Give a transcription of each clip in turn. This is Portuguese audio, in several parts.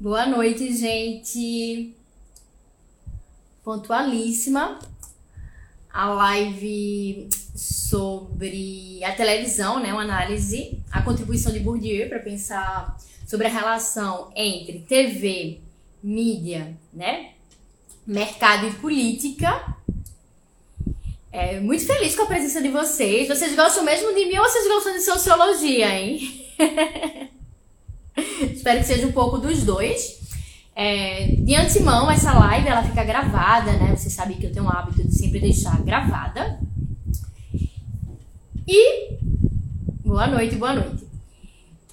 Boa noite, gente. Pontualíssima. A live sobre a televisão, né? Uma análise, a contribuição de Bourdieu para pensar sobre a relação entre TV, mídia, né? Mercado e política. É, muito feliz com a presença de vocês. Vocês gostam mesmo de mim ou vocês gostam de sociologia, hein? Espero que seja um pouco dos dois. É, de antemão, essa live ela fica gravada, né? Você sabe que eu tenho o hábito de sempre deixar gravada. E boa noite, boa noite.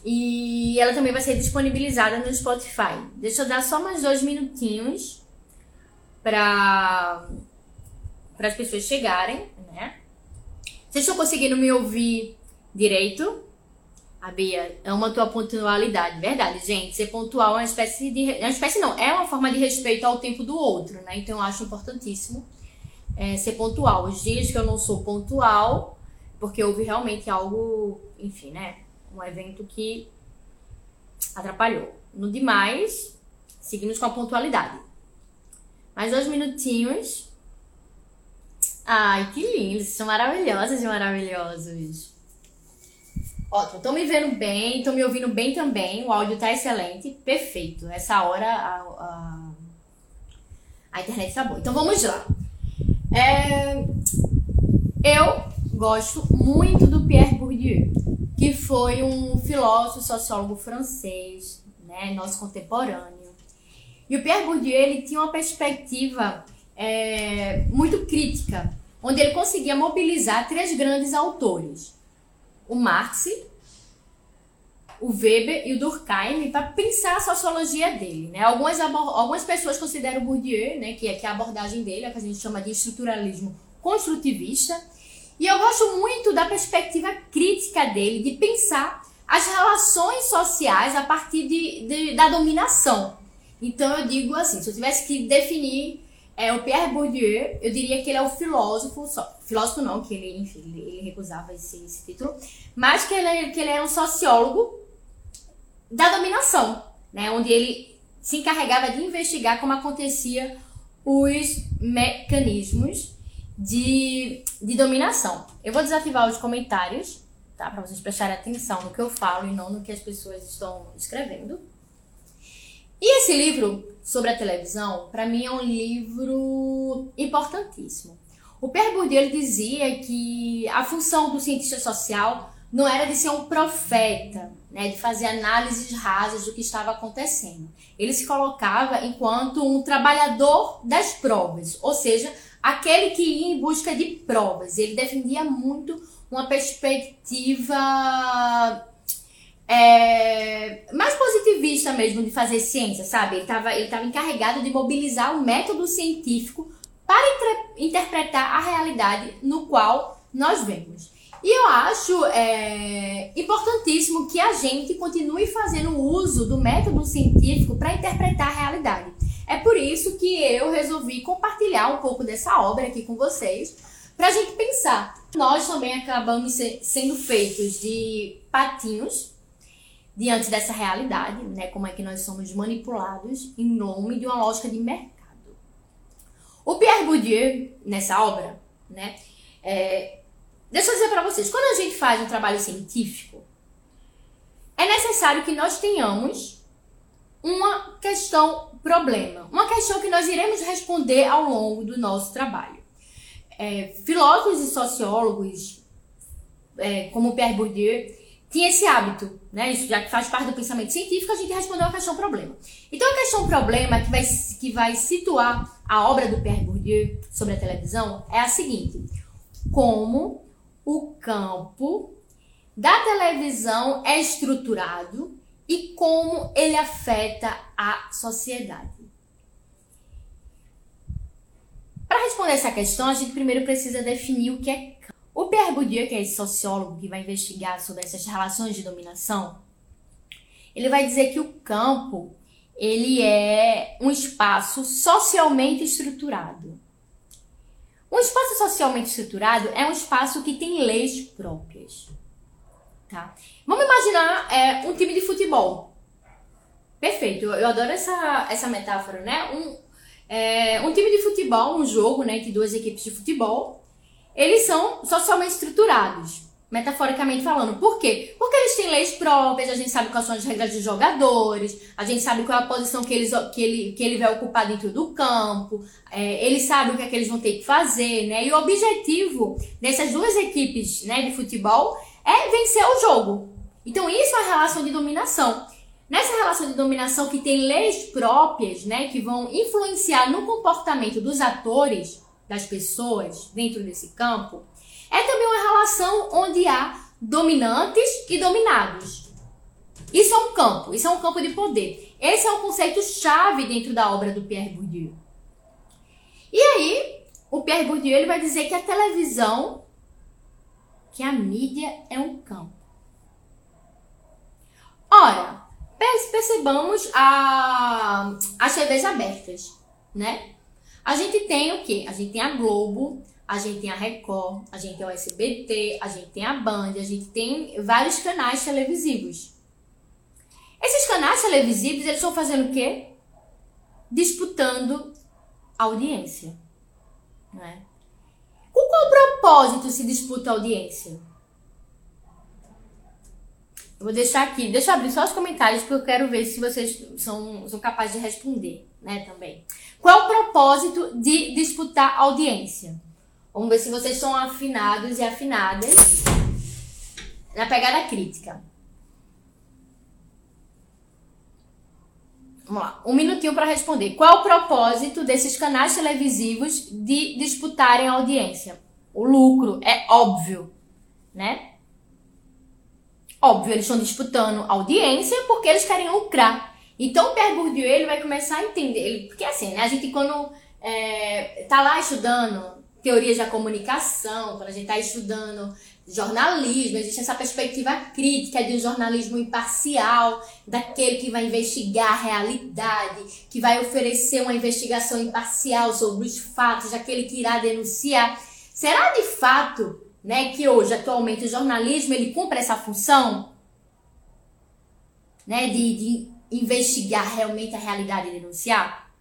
E ela também vai ser disponibilizada no Spotify. Deixa eu dar só mais dois minutinhos para para as pessoas chegarem, né? Vocês estão conseguindo me ouvir direito? A Bia ama a tua pontualidade. Verdade, gente. Ser pontual é uma espécie de. É uma espécie não, é uma forma de respeito ao tempo do outro, né? Então eu acho importantíssimo é, ser pontual. Os dias que eu não sou pontual, porque houve realmente algo, enfim, né? Um evento que atrapalhou. No demais, seguimos com a pontualidade. Mais dois minutinhos. Ai, que lindos. São maravilhosas e maravilhosos. Ótimo, estão me vendo bem, estão me ouvindo bem também. O áudio tá excelente, perfeito. Essa hora a, a, a internet tá boa. Então vamos lá. É, eu gosto muito do Pierre Bourdieu, que foi um filósofo, sociólogo francês, né, nosso contemporâneo. E o Pierre Bourdieu ele tinha uma perspectiva é, muito crítica, onde ele conseguia mobilizar três grandes autores o Marx, o Weber e o Durkheim para pensar a sociologia dele. Né? Algumas, algumas pessoas consideram o Bourdieu, né, que, é, que é a abordagem dele, é que a gente chama de estruturalismo construtivista. E eu gosto muito da perspectiva crítica dele, de pensar as relações sociais a partir de, de da dominação. Então eu digo assim, se eu tivesse que definir é, o Pierre Bourdieu, eu diria que ele é o filósofo, só, filósofo não, que ele, enfim, ele, recusava esse, esse, título, mas que ele, que ele é um sociólogo da dominação, né, onde ele se encarregava de investigar como acontecia os mecanismos de, de dominação. Eu vou desativar os comentários, tá, para vocês prestarem atenção no que eu falo e não no que as pessoas estão escrevendo. E esse livro sobre a televisão, para mim é um livro importantíssimo. O Pierre Bourdieu ele dizia que a função do cientista social não era de ser um profeta, né, de fazer análises rasas do que estava acontecendo. Ele se colocava enquanto um trabalhador das provas, ou seja, aquele que ia em busca de provas. Ele defendia muito uma perspectiva é, mais positivista mesmo de fazer ciência, sabe? Ele estava ele tava encarregado de mobilizar o método científico para interpretar a realidade no qual nós vemos. E eu acho é, importantíssimo que a gente continue fazendo uso do método científico para interpretar a realidade. É por isso que eu resolvi compartilhar um pouco dessa obra aqui com vocês, para a gente pensar. Nós também acabamos sendo feitos de patinhos diante dessa realidade, né, como é que nós somos manipulados em nome de uma lógica de mercado. O Pierre Bourdieu, nessa obra, né, é, deixa eu dizer para vocês, quando a gente faz um trabalho científico, é necessário que nós tenhamos uma questão problema, uma questão que nós iremos responder ao longo do nosso trabalho. É, filósofos e sociólogos, é, como Pierre Bourdieu, tinha esse hábito, né? Isso já que faz parte do pensamento científico, a gente respondeu a questão problema. Então a questão problema que vai, que vai situar a obra do Pierre Bourdieu sobre a televisão é a seguinte: como o campo da televisão é estruturado e como ele afeta a sociedade. Para responder essa questão, a gente primeiro precisa definir o que é o Pierre Bourdieu, que é esse sociólogo que vai investigar sobre essas relações de dominação, ele vai dizer que o campo ele é um espaço socialmente estruturado. Um espaço socialmente estruturado é um espaço que tem leis próprias. Tá? Vamos imaginar é, um time de futebol. Perfeito, eu adoro essa, essa metáfora, né? Um, é, um time de futebol, um jogo, né, de duas equipes de futebol, eles são socialmente estruturados, metaforicamente falando. Por quê? Porque eles têm leis próprias, a gente sabe quais são as regras dos jogadores, a gente sabe qual é a posição que, eles, que, ele, que ele vai ocupar dentro do campo, é, eles sabem o que é que eles vão ter que fazer, né? E o objetivo dessas duas equipes né, de futebol é vencer o jogo. Então isso é a relação de dominação. Nessa relação de dominação que tem leis próprias, né, que vão influenciar no comportamento dos atores, das pessoas dentro desse campo, é também uma relação onde há dominantes e dominados. Isso é um campo, isso é um campo de poder. Esse é um conceito chave dentro da obra do Pierre Bourdieu. E aí, o Pierre Bourdieu ele vai dizer que a televisão, que a mídia é um campo. Ora, percebamos a, as TVs abertas, né? A gente tem o quê? A gente tem a Globo, a gente tem a Record, a gente tem o SBT, a gente tem a Band, a gente tem vários canais televisivos. Esses canais televisivos, eles estão fazendo o quê? Disputando audiência, né? Com qual propósito se disputa audiência? Eu vou deixar aqui, deixa eu abrir só os comentários porque eu quero ver se vocês são, são capazes de responder, né, também. Qual o propósito de disputar audiência? Vamos ver se vocês são afinados e afinadas na pegada crítica. Vamos lá, um minutinho para responder. Qual o propósito desses canais televisivos de disputarem audiência? O lucro, é óbvio, né? Óbvio, eles estão disputando audiência porque eles querem lucrar. Então o Pierre Bourdieu ele vai começar a entender, ele, porque assim, né, a gente quando é, tá lá estudando teorias da comunicação, quando a gente está estudando jornalismo, existe essa perspectiva crítica de um jornalismo imparcial, daquele que vai investigar a realidade, que vai oferecer uma investigação imparcial sobre os fatos, daquele que irá denunciar. Será de fato né, que hoje atualmente o jornalismo ele cumpre essa função, né, de, de investigar realmente a realidade e denunciar?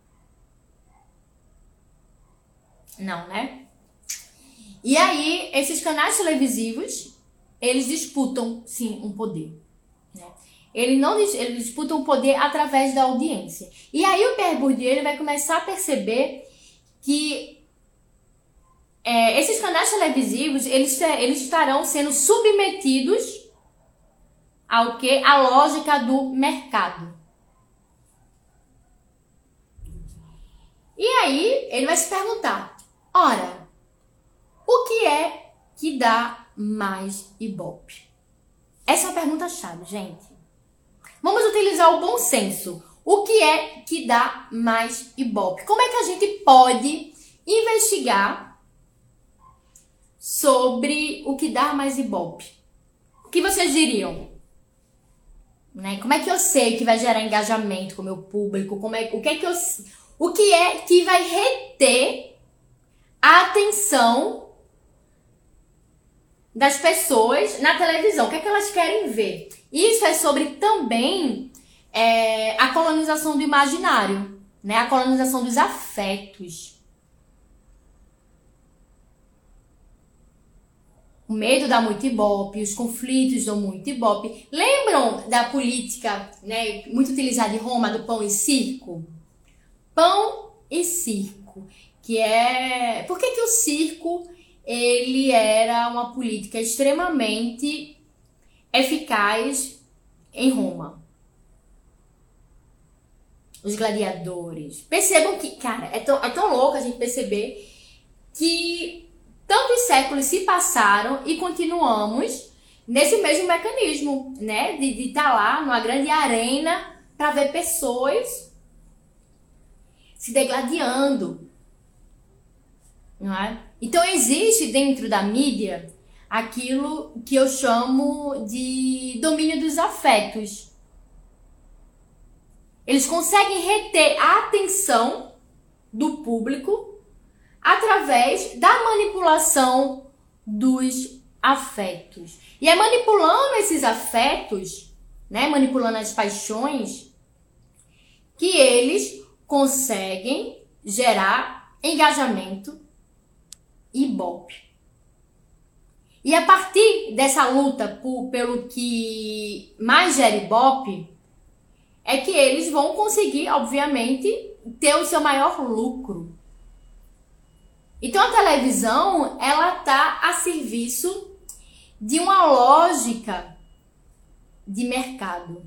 Não, né? E aí, esses canais televisivos, eles disputam, sim, um poder. Né? Não, eles disputam o poder através da audiência. E aí o Pierre Bourdieu ele vai começar a perceber que é, esses canais televisivos, eles, eles estarão sendo submetidos ao que? A lógica do mercado. E aí, ele vai se perguntar: ora, o que é que dá mais ibope? Essa é uma pergunta chave, gente. Vamos utilizar o bom senso. O que é que dá mais ibope? Como é que a gente pode investigar sobre o que dá mais ibope. O que vocês diriam? Né? Como é que eu sei que vai gerar engajamento com o meu público? Como é, o que é que eu, o que é que vai reter a atenção das pessoas na televisão? O que é que elas querem ver? Isso é sobre também é, a colonização do imaginário, né? A colonização dos afetos. O medo dá muito ibope, os conflitos dão muito ibope. Lembram da política né, muito utilizada em Roma do pão e circo? Pão e circo, que é... Por que, que o circo ele era uma política extremamente eficaz em Roma? Os gladiadores. Percebam que, cara, é tão, é tão louco a gente perceber que Tantos séculos se passaram e continuamos nesse mesmo mecanismo, né? De estar tá lá numa grande arena para ver pessoas se degladiando. Não é? Então existe dentro da mídia aquilo que eu chamo de domínio dos afetos. Eles conseguem reter a atenção do público através da manipulação dos afetos. E é manipulando esses afetos, né, manipulando as paixões, conseguem gerar engajamento e ibope. E a partir dessa luta por, pelo que mais gera ibope, é que eles vão conseguir, obviamente, ter o seu maior lucro. Então a televisão, ela tá a serviço de uma lógica de mercado.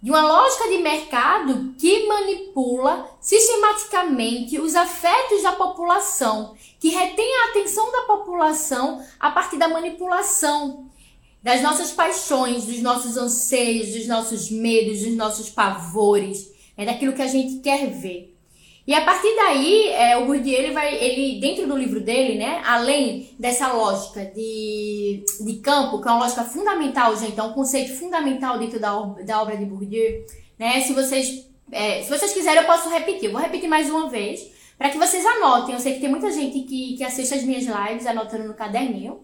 De uma lógica de mercado que manipula sistematicamente os afetos da população, que retém a atenção da população a partir da manipulação das nossas paixões, dos nossos anseios, dos nossos medos, dos nossos pavores, é daquilo que a gente quer ver. E a partir daí, é, o Bourdieu, ele vai, ele, dentro do livro dele, né, além dessa lógica de, de campo, que é uma lógica fundamental, gente, é um conceito fundamental dentro da, da obra de Bourdieu, né, se vocês, é, se vocês quiserem eu posso repetir, eu vou repetir mais uma vez, para que vocês anotem, eu sei que tem muita gente que, que assiste as minhas lives anotando no caderninho,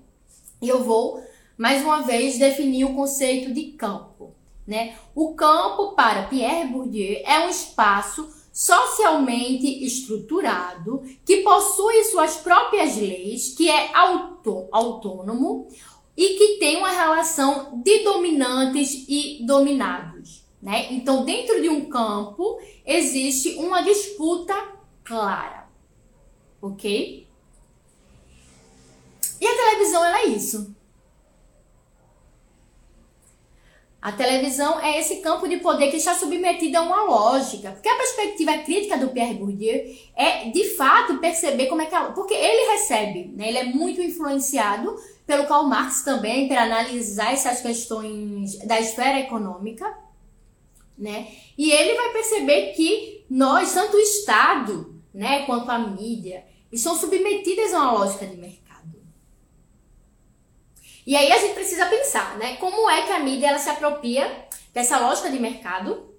e eu vou, mais uma vez, definir o conceito de campo, né. O campo, para Pierre Bourdieu, é um espaço socialmente estruturado, que possui suas próprias leis, que é autô autônomo e que tem uma relação de dominantes e dominados. Né? Então, dentro de um campo, existe uma disputa clara. Ok? E a televisão ela é isso. A televisão é esse campo de poder que está submetido a uma lógica. Porque a perspectiva crítica do Pierre Bourdieu é, de fato, perceber como é que... A, porque ele recebe, né? Ele é muito influenciado pelo Karl Marx também, para analisar essas questões da esfera econômica, né? E ele vai perceber que nós, tanto o Estado, né, quanto a mídia, estão submetidas a uma lógica de mercado. E aí a gente precisa pensar, né? Como é que a mídia ela se apropria dessa lógica de mercado,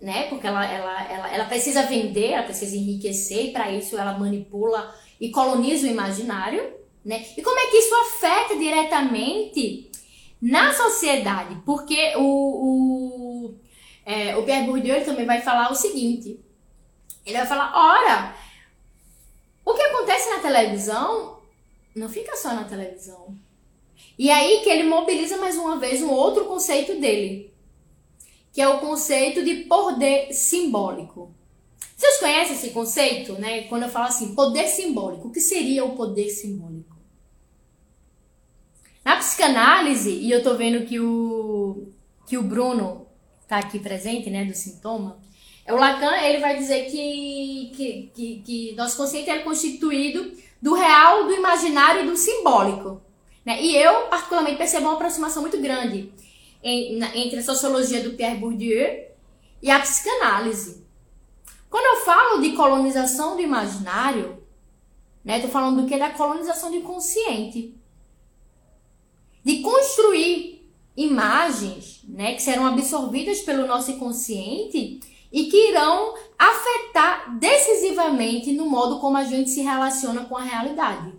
né? Porque ela, ela, ela, ela precisa vender, ela precisa enriquecer, e para isso ela manipula e coloniza o imaginário, né? E como é que isso afeta diretamente na sociedade? Porque o, o, é, o Pierre Bourdieu também vai falar o seguinte: ele vai falar, ora, o que acontece na televisão não fica só na televisão. E aí que ele mobiliza mais uma vez um outro conceito dele, que é o conceito de poder simbólico. Vocês conhecem esse conceito, né? Quando eu falo assim, poder simbólico, o que seria o poder simbólico? Na psicanálise, e eu tô vendo que o que o Bruno tá aqui presente, né, do sintoma, o Lacan, ele vai dizer que, que, que, que nosso consciente é constituído do real, do imaginário e do simbólico. Né? E eu, particularmente, percebo uma aproximação muito grande entre a sociologia do Pierre Bourdieu e a psicanálise. Quando eu falo de colonização do imaginário, né, estou falando do que? Da colonização do inconsciente. De construir imagens né, que serão absorvidas pelo nosso inconsciente e que irão afetar decisivamente no modo como a gente se relaciona com a realidade.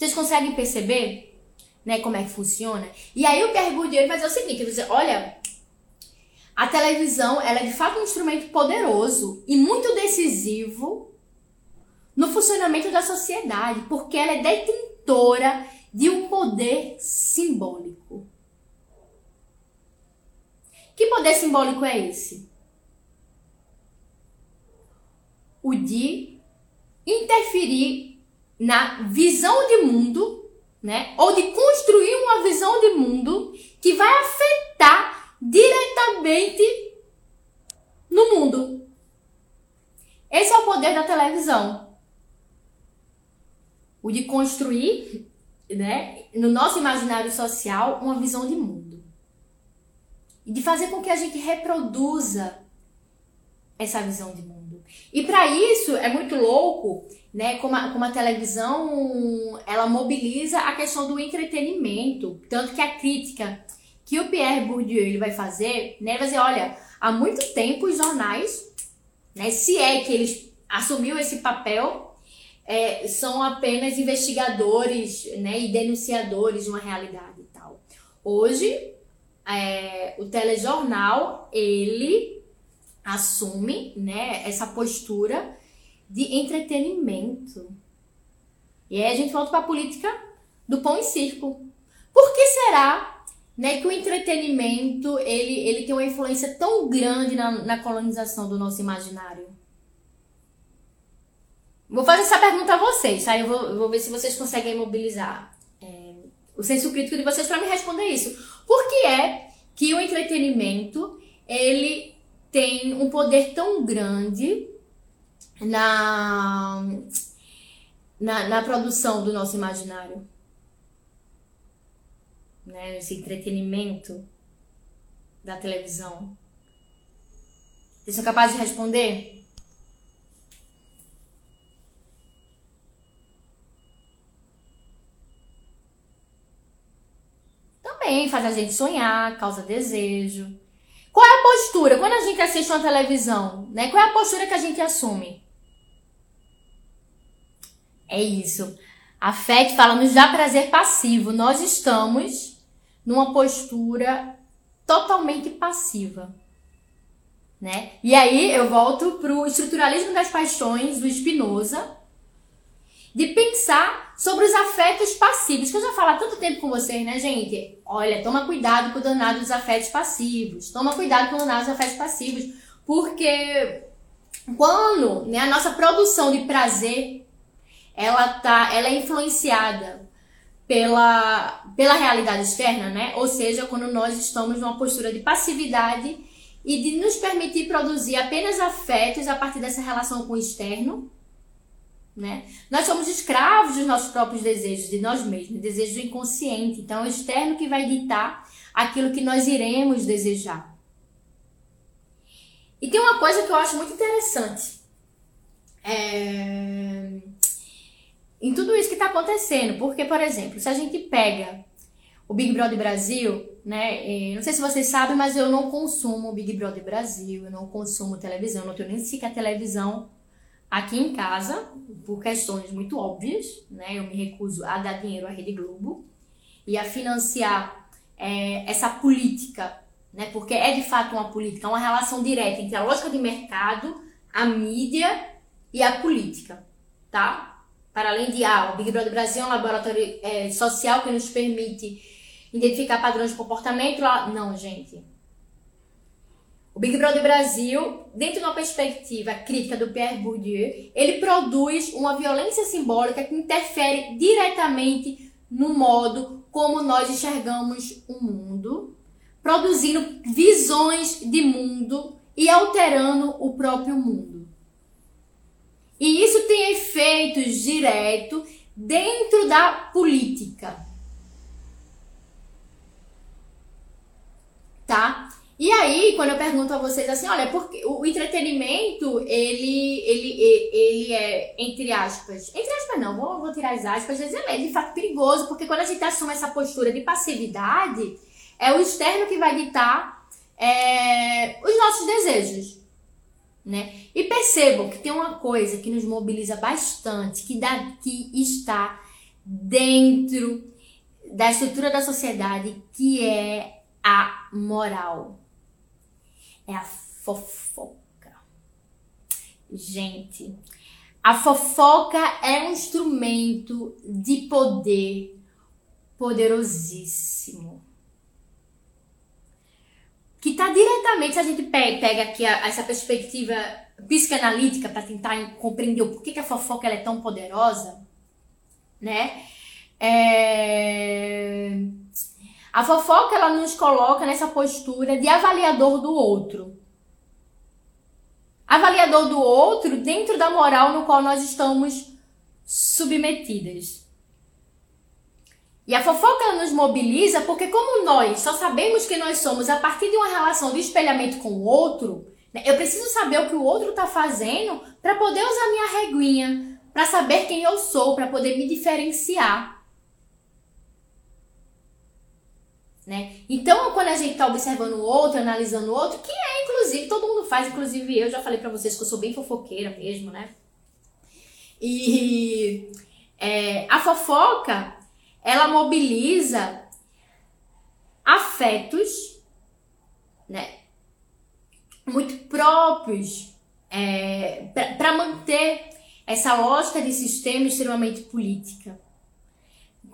Vocês conseguem perceber, né, como é que funciona? E aí o Pierre Bourdieu vai dizer o seguinte, ele dizer, olha, a televisão, ela é de fato um instrumento poderoso e muito decisivo no funcionamento da sociedade, porque ela é detentora de um poder simbólico. Que poder simbólico é esse? O de interferir na visão de mundo, né? Ou de construir uma visão de mundo que vai afetar diretamente no mundo. Esse é o poder da televisão. O de construir, né, no nosso imaginário social, uma visão de mundo. E de fazer com que a gente reproduza essa visão de mundo. E para isso é muito louco né, como a, como a televisão, ela mobiliza a questão do entretenimento, tanto que a crítica que o Pierre Bourdieu ele vai fazer, né, vai dizer, olha, há muito tempo os jornais, né, se é que eles assumiu esse papel, é, são apenas investigadores, né, e denunciadores de uma realidade e tal. Hoje, é, o telejornal ele assume né, essa postura de entretenimento. E aí a gente volta para a política do pão e circo. Por que será né, que o entretenimento ele, ele tem uma influência tão grande na, na colonização do nosso imaginário? Vou fazer essa pergunta a vocês, tá? Eu vou, vou ver se vocês conseguem mobilizar é, o senso crítico de vocês para me responder isso. Por que é que o entretenimento ele tem um poder tão grande na, na, na produção do nosso imaginário? Né? Esse entretenimento da televisão. Vocês são capazes de responder? também faz a gente sonhar, causa desejo. Qual é a postura? Quando a gente assiste uma televisão, né? Qual é a postura que a gente assume? É isso. A FET fala nos dá prazer passivo. Nós estamos numa postura totalmente passiva. Né? E aí eu volto pro estruturalismo das paixões do Spinoza, de pensar sobre os afetos passivos, que eu já falo há tanto tempo com vocês, né, gente? Olha, toma cuidado com o danado dos afetos passivos. Toma cuidado com o danado dos afetos passivos, porque quando né, a nossa produção de prazer ela tá, ela é influenciada pela, pela realidade externa, né? Ou seja, quando nós estamos numa postura de passividade e de nos permitir produzir apenas afetos a partir dessa relação com o externo, né? Nós somos escravos dos nossos próprios desejos, de nós mesmos, desejos do inconsciente. Então, é o externo que vai ditar aquilo que nós iremos desejar. E tem uma coisa que eu acho muito interessante é... em tudo isso que está acontecendo. Porque, por exemplo, se a gente pega o Big Brother Brasil, né? Não sei se vocês sabem, mas eu não consumo o Big Brother Brasil, eu não consumo televisão, não tenho nem sequer televisão aqui em casa, por questões muito óbvias, né? Eu me recuso a dar dinheiro à Rede Globo e a financiar é, essa política, né? Porque é de fato uma política, uma relação direta entre a lógica de mercado, a mídia e a política, tá? Para além de, ah, o Big Brother Brasil é um laboratório é, social que nos permite identificar padrões de comportamento. Lá... Não, gente. Big Brother Brasil, dentro de uma perspectiva crítica do Pierre Bourdieu, ele produz uma violência simbólica que interfere diretamente no modo como nós enxergamos o mundo, produzindo visões de mundo e alterando o próprio mundo. E isso tem efeitos diretos dentro da política. Tá? E aí, quando eu pergunto a vocês assim, olha, porque o entretenimento, ele, ele, ele é, entre aspas, entre aspas não, vou, vou tirar as aspas, ele é de fato perigoso, porque quando a gente assume essa postura de passividade, é o externo que vai ditar é, os nossos desejos. Né? E percebam que tem uma coisa que nos mobiliza bastante, que, dá, que está dentro da estrutura da sociedade, que é a moral é a fofoca. Gente, a fofoca é um instrumento de poder poderosíssimo. Que está diretamente, se a gente pega aqui essa perspectiva psicanalítica para tentar compreender o porquê que a fofoca é tão poderosa, né? É... A fofoca ela nos coloca nessa postura de avaliador do outro. Avaliador do outro dentro da moral no qual nós estamos submetidas. E a fofoca ela nos mobiliza porque como nós só sabemos que nós somos a partir de uma relação de espelhamento com o outro, né, eu preciso saber o que o outro está fazendo para poder usar minha reguinha, para saber quem eu sou, para poder me diferenciar. Né? Então, quando a gente está observando o outro, analisando o outro, que é, inclusive, todo mundo faz, inclusive eu já falei para vocês que eu sou bem fofoqueira mesmo, né? E é, a fofoca, ela mobiliza afetos né, muito próprios é, para manter essa lógica de sistema extremamente política.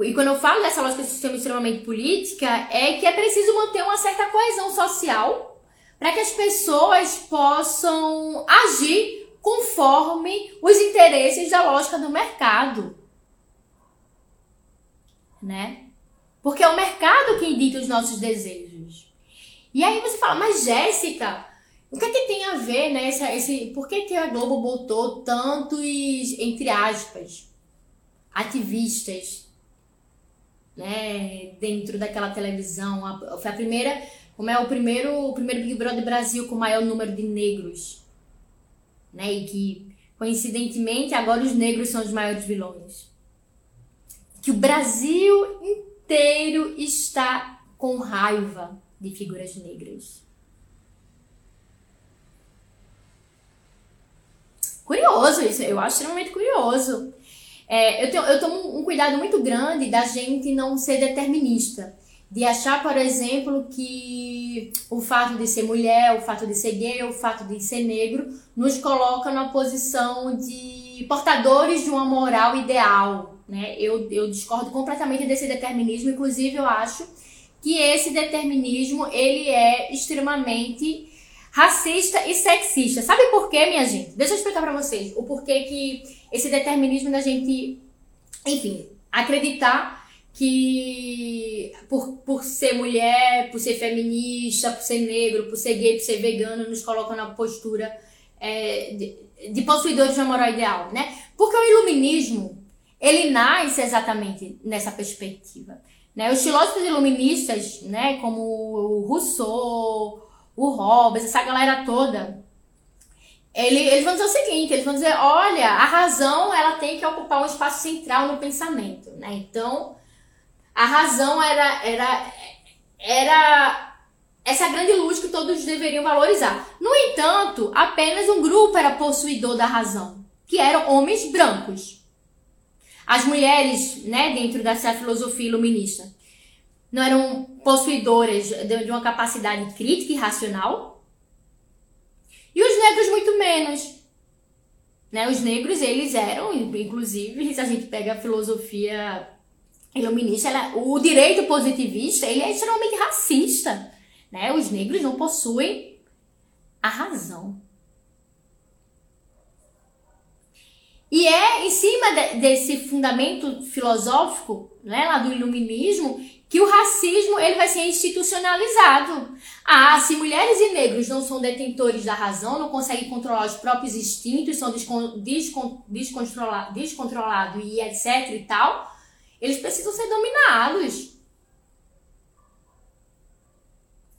E quando eu falo dessa lógica de sistema extremamente política, é que é preciso manter uma certa coesão social para que as pessoas possam agir conforme os interesses da lógica do mercado. Né? Porque é o mercado que dita os nossos desejos. E aí você fala, mas Jéssica, o que é que tem a ver, né? Esse, esse, por que, que a Globo botou tantos, entre aspas, ativistas, né? Dentro daquela televisão. Foi a primeira, como é o primeiro, o primeiro Big Brother Brasil com o maior número de negros, né? E que, coincidentemente, agora os negros são os maiores vilões. Que o Brasil inteiro está com raiva de figuras negras. Curioso isso, eu acho extremamente curioso. É, eu, tenho, eu tomo um cuidado muito grande da gente não ser determinista. De achar, por exemplo, que o fato de ser mulher, o fato de ser gay, o fato de ser negro, nos coloca numa posição de portadores de uma moral ideal, né? Eu, eu discordo completamente desse determinismo, inclusive eu acho que esse determinismo ele é extremamente racista e sexista. Sabe por quê, minha gente? Deixa eu explicar para vocês o porquê que esse determinismo da gente, enfim, acreditar que por, por ser mulher, por ser feminista, por ser negro, por ser gay, por ser vegano, nos coloca na postura é, de, de possuidores de uma moral ideal, né? Porque o iluminismo, ele nasce exatamente nessa perspectiva. Né? Os filósofos iluministas, né, como Rousseau, o Hobbes, essa galera toda, ele, eles vão dizer o seguinte, eles vão dizer, olha, a razão ela tem que ocupar um espaço central no pensamento, né? Então, a razão era, era, era essa grande luz que todos deveriam valorizar. No entanto, apenas um grupo era possuidor da razão, que eram homens brancos. As mulheres, né, dentro dessa filosofia iluminista, não eram possuidoras de uma capacidade crítica e racional. E os negros muito menos. Né? Os negros, eles eram, inclusive, se a gente pega a filosofia iluminista, ela, o direito positivista, ele é extremamente racista. Né? Os negros não possuem a razão. E é em cima de, desse fundamento filosófico, né, lá do iluminismo, que o racismo ele vai ser institucionalizado. Ah, se mulheres e negros não são detentores da razão, não conseguem controlar os próprios instintos, são descon, descon, descontrolados descontrolado e etc e tal, eles precisam ser dominados.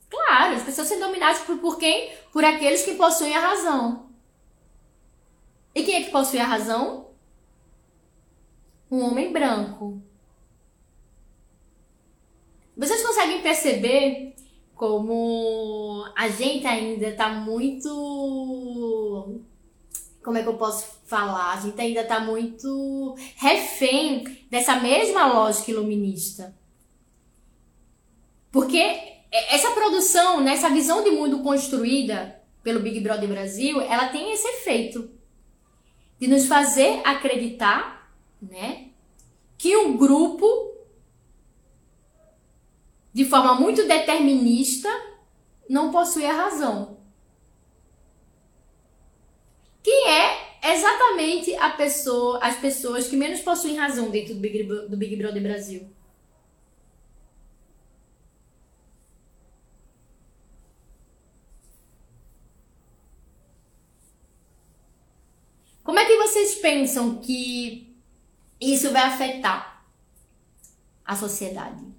Claro, eles precisam ser dominados por, por quem? Por aqueles que possuem a razão. E quem é que possui a razão? Um homem branco. Vocês conseguem perceber como a gente ainda tá muito. Como é que eu posso falar? A gente ainda tá muito refém dessa mesma lógica iluminista. Porque essa produção, né, essa visão de mundo construída pelo Big Brother Brasil, ela tem esse efeito de nos fazer acreditar, né, que um grupo de forma muito determinista, não possui a razão. Quem é exatamente a pessoa, as pessoas que menos possuem razão dentro do Big, do Big Brother Brasil? Como é que vocês pensam que isso vai afetar a sociedade?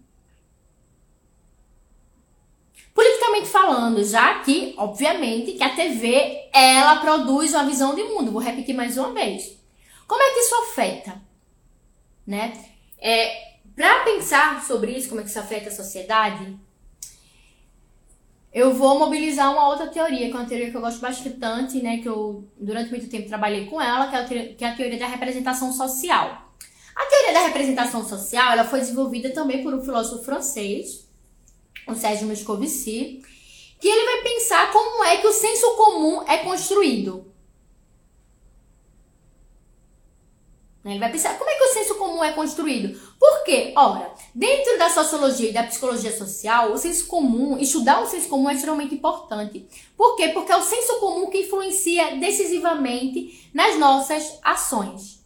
Falando, já que, obviamente, que a TV, ela produz uma visão de mundo. Vou repetir mais uma vez. Como é que isso afeta? Né? É, para pensar sobre isso, como é que isso afeta a sociedade, eu vou mobilizar uma outra teoria, que é uma teoria que eu gosto bastante, né, que eu durante muito tempo trabalhei com ela, que é a teoria, que é a teoria da representação social. A teoria da representação social, ela foi desenvolvida também por um filósofo francês, o Sérgio Moscovici, que ele vai pensar como é que o senso comum é construído. Ele vai pensar como é que o senso comum é construído. Por quê? Ora, dentro da sociologia e da psicologia social, o senso comum, estudar o senso comum é extremamente importante. Por quê? Porque é o senso comum que influencia decisivamente nas nossas ações.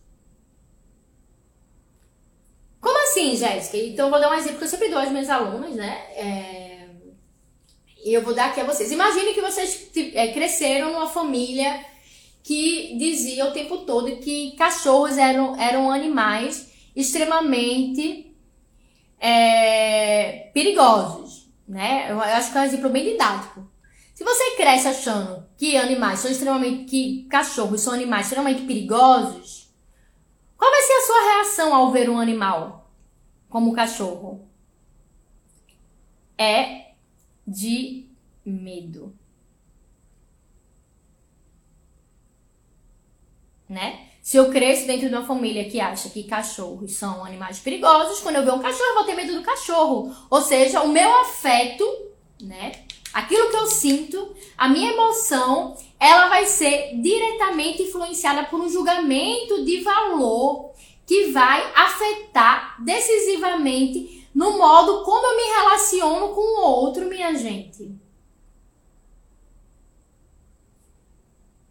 Como assim, Jéssica? Então, vou dar um exemplo que eu sempre dou às minhas alunas, né? É... E eu vou dar aqui a vocês. Imagine que vocês é, cresceram numa família que dizia o tempo todo que cachorros eram, eram animais extremamente é, perigosos, né? Eu acho que é um exemplo bem didático. Se você cresce achando que animais são extremamente, que cachorros são animais extremamente perigosos, qual vai ser a sua reação ao ver um animal como cachorro? É de medo. né? Se eu cresço dentro de uma família que acha que cachorros são animais perigosos, quando eu ver um cachorro, eu vou ter medo do cachorro. Ou seja, o meu afeto, né? Aquilo que eu sinto, a minha emoção, ela vai ser diretamente influenciada por um julgamento de valor que vai afetar decisivamente no modo como eu me relaciono com o outro, minha gente.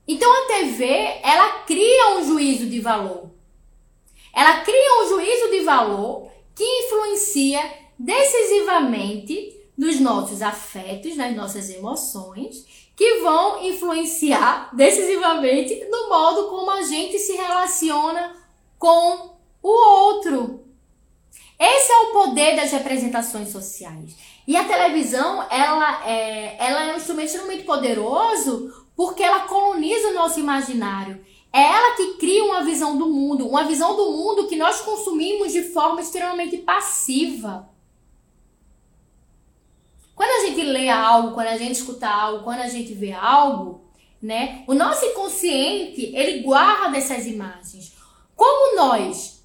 Então a TV, ela cria um juízo de valor. Ela cria um juízo de valor que influencia decisivamente nos nossos afetos, nas nossas emoções, que vão influenciar decisivamente no modo como a gente se relaciona com o outro. Esse é o poder das representações sociais. E a televisão, ela é, ela é um instrumento extremamente poderoso porque ela coloniza o nosso imaginário. É ela que cria uma visão do mundo, uma visão do mundo que nós consumimos de forma extremamente passiva. Quando a gente lê algo, quando a gente escuta algo, quando a gente vê algo, né? O nosso inconsciente, ele guarda essas imagens. Como nós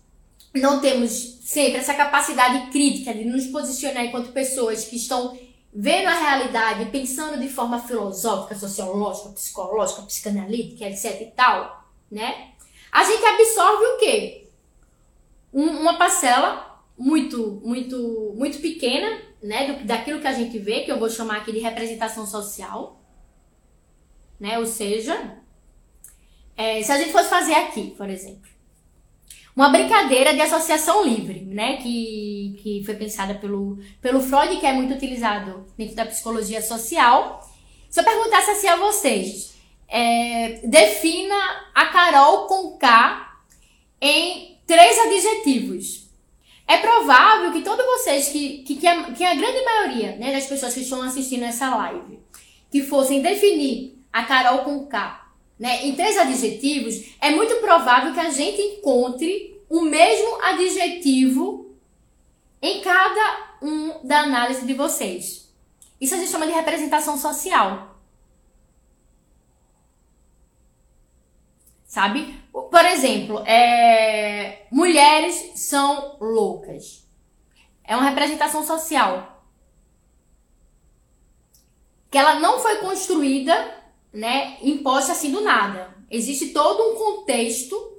não temos sempre essa capacidade crítica de nos posicionar enquanto pessoas que estão vendo a realidade, pensando de forma filosófica, sociológica, psicológica, psicanalítica, etc e tal, né? A gente absorve o quê? Um, uma parcela muito, muito, muito pequena, né, do, daquilo que a gente vê, que eu vou chamar aqui de representação social, né? Ou seja, é, se a gente fosse fazer aqui, por exemplo, uma brincadeira de associação livre, né? Que, que foi pensada pelo, pelo Freud, que é muito utilizado dentro da psicologia social. Se eu perguntasse assim a vocês, é, defina a Carol com K em três adjetivos. É provável que todos vocês, que, que, que, a, que a grande maioria né, das pessoas que estão assistindo essa live, que fossem definir a Carol com K né, em três adjetivos, é muito provável que a gente encontre o mesmo adjetivo em cada um da análise de vocês. Isso a gente chama de representação social. Sabe? Por exemplo, é... mulheres são loucas. É uma representação social. Que ela não foi construída né, imposta assim do nada. Existe todo um contexto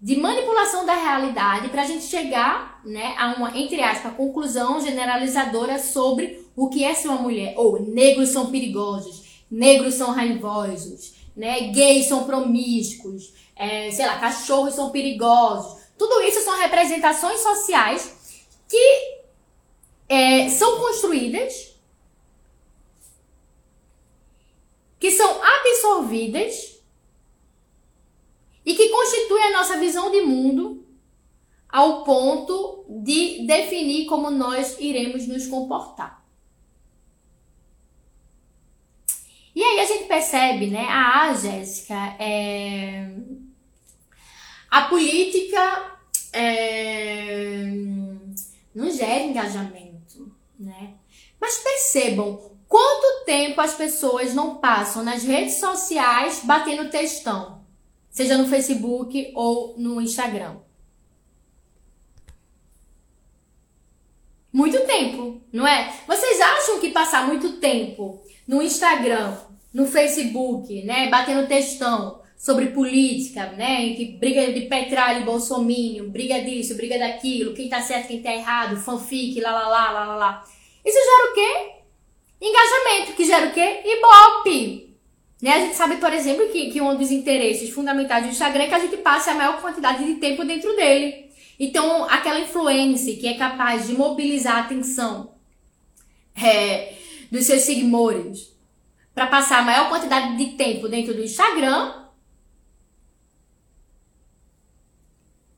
de manipulação da realidade para a gente chegar né, a uma, entre aspas, conclusão generalizadora sobre o que é ser uma mulher. Ou negros são perigosos, negros são raivosos, né, gays são promíscuos, é, sei lá, cachorros são perigosos. Tudo isso são representações sociais que é, são construídas que são absorvidas e que constituem a nossa visão de mundo ao ponto de definir como nós iremos nos comportar. E aí a gente percebe, né? Ah, Jéssica, é... a política é... não gera engajamento, né? Mas percebam Quanto tempo as pessoas não passam nas redes sociais batendo textão? Seja no Facebook ou no Instagram. Muito tempo, não é? Vocês acham que passar muito tempo no Instagram, no Facebook, né, batendo textão sobre política, né, que briga de petralha e bolsomínio, briga disso, briga daquilo, quem tá certo, quem tá errado, fanfic, lá, lá, lá, lá, lá. Isso gera o quê? Engajamento, que gera o quê? Ibope. Né? A gente sabe, por exemplo, que, que um dos interesses fundamentais do Instagram é que a gente passe a maior quantidade de tempo dentro dele. Então, aquela influência que é capaz de mobilizar a atenção é, dos seus seguidores para passar a maior quantidade de tempo dentro do Instagram,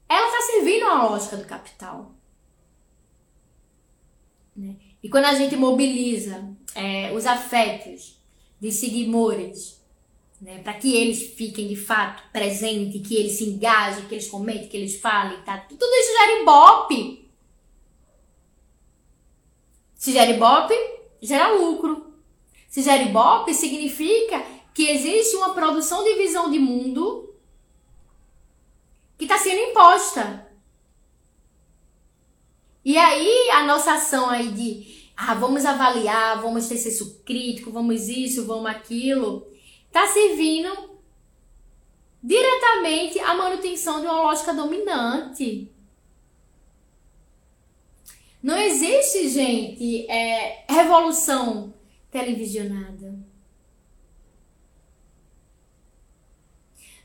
ela está servindo a lógica do capital. Né? E quando a gente mobiliza é, os afetos de seguidores, né, para que eles fiquem de fato presentes, que eles se engajem, que eles comentem, que eles falem, tá? Tudo isso gera ibope. Se gera ibope, gera lucro. Se gera ibope, significa que existe uma produção de visão de mundo que está sendo imposta. E aí a nossa ação aí de ah, vamos avaliar, vamos ter senso crítico, vamos isso, vamos aquilo, tá servindo diretamente à manutenção de uma lógica dominante. Não existe, gente, é, revolução televisionada.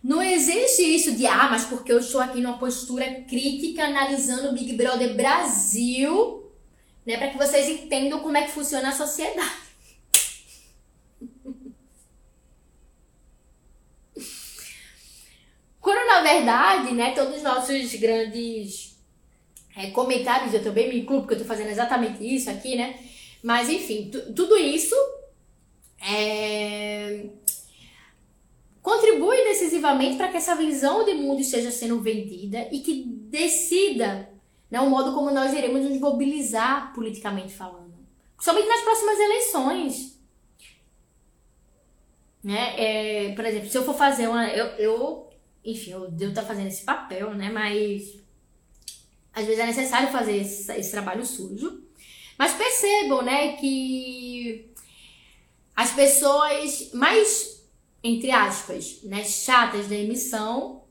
Não existe isso de, ah, mas porque eu estou aqui numa postura crítica analisando o Big Brother Brasil, né, para que vocês entendam como é que funciona a sociedade. Quando na verdade, né, todos os nossos grandes é, comentários, eu também me incluo porque eu tô fazendo exatamente isso aqui, né? Mas enfim, tudo isso é, contribui decisivamente para que essa visão de mundo esteja sendo vendida e que decida né, o modo como nós iremos nos mobilizar politicamente falando. Somente nas próximas eleições. Né? É, por exemplo, se eu for fazer uma. Eu, eu enfim, eu devo estar fazendo esse papel, né? Mas às vezes é necessário fazer esse, esse trabalho sujo. Mas percebam, né, que as pessoas mais entre aspas, né, chatas da emissão,